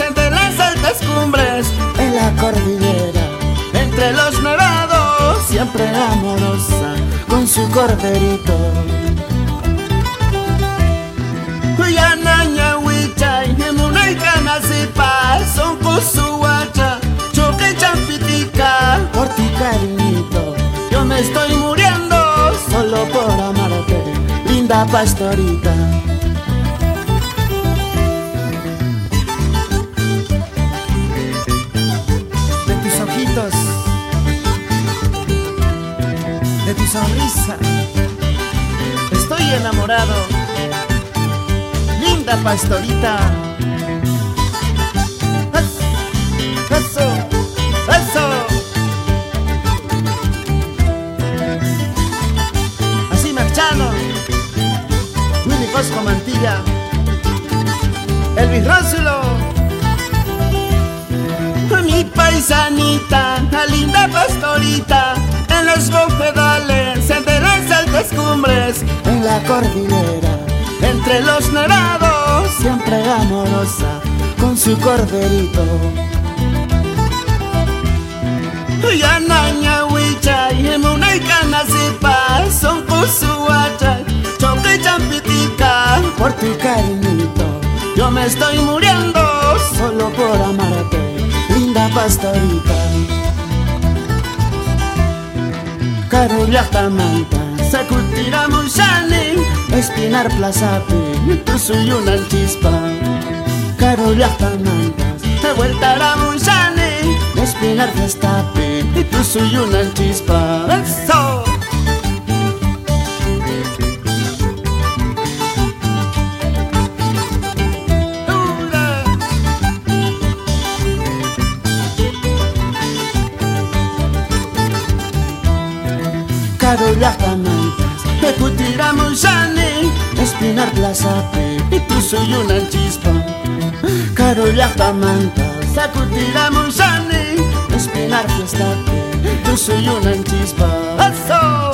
entre las altas cumbres, en la cordillera, entre los nevados, siempre amorosa con su corderito. Huyanaña huichay, emunay canasipa, son kusuacha, choque champitica, por ti cariñito, yo me estoy muriendo solo por amarte, linda pastorita. Sonrisa, estoy enamorado, linda pastorita. Eso, eso. Así Marchano, Willy Cosco Mantilla, Elvis Rósulo. Mi paisanita, la linda pastorita, en los bofedales, entre las altas cumbres, en la cordillera, entre los nevados, siempre amorosa, con su corderito. Yanaña huichay, emunay canasipa, son kusuachay, choque champitica, por tu cariñito, yo me estoy muriendo solo por amarte, linda pastorita. Carulla manta, sacultira mushani, espinar plazapi, tu soy una chispa. Carulla manta, de vuelta la mushani, espinar plazapi, y tu soy una chispa. Carola Camantas, Ecutira Mushani, Espinar Plazape, y tú soy una chispa. Carola Camantas, Ecutira Mushani, Espinar Plazape, y tú soy una chispa. ¡Eso!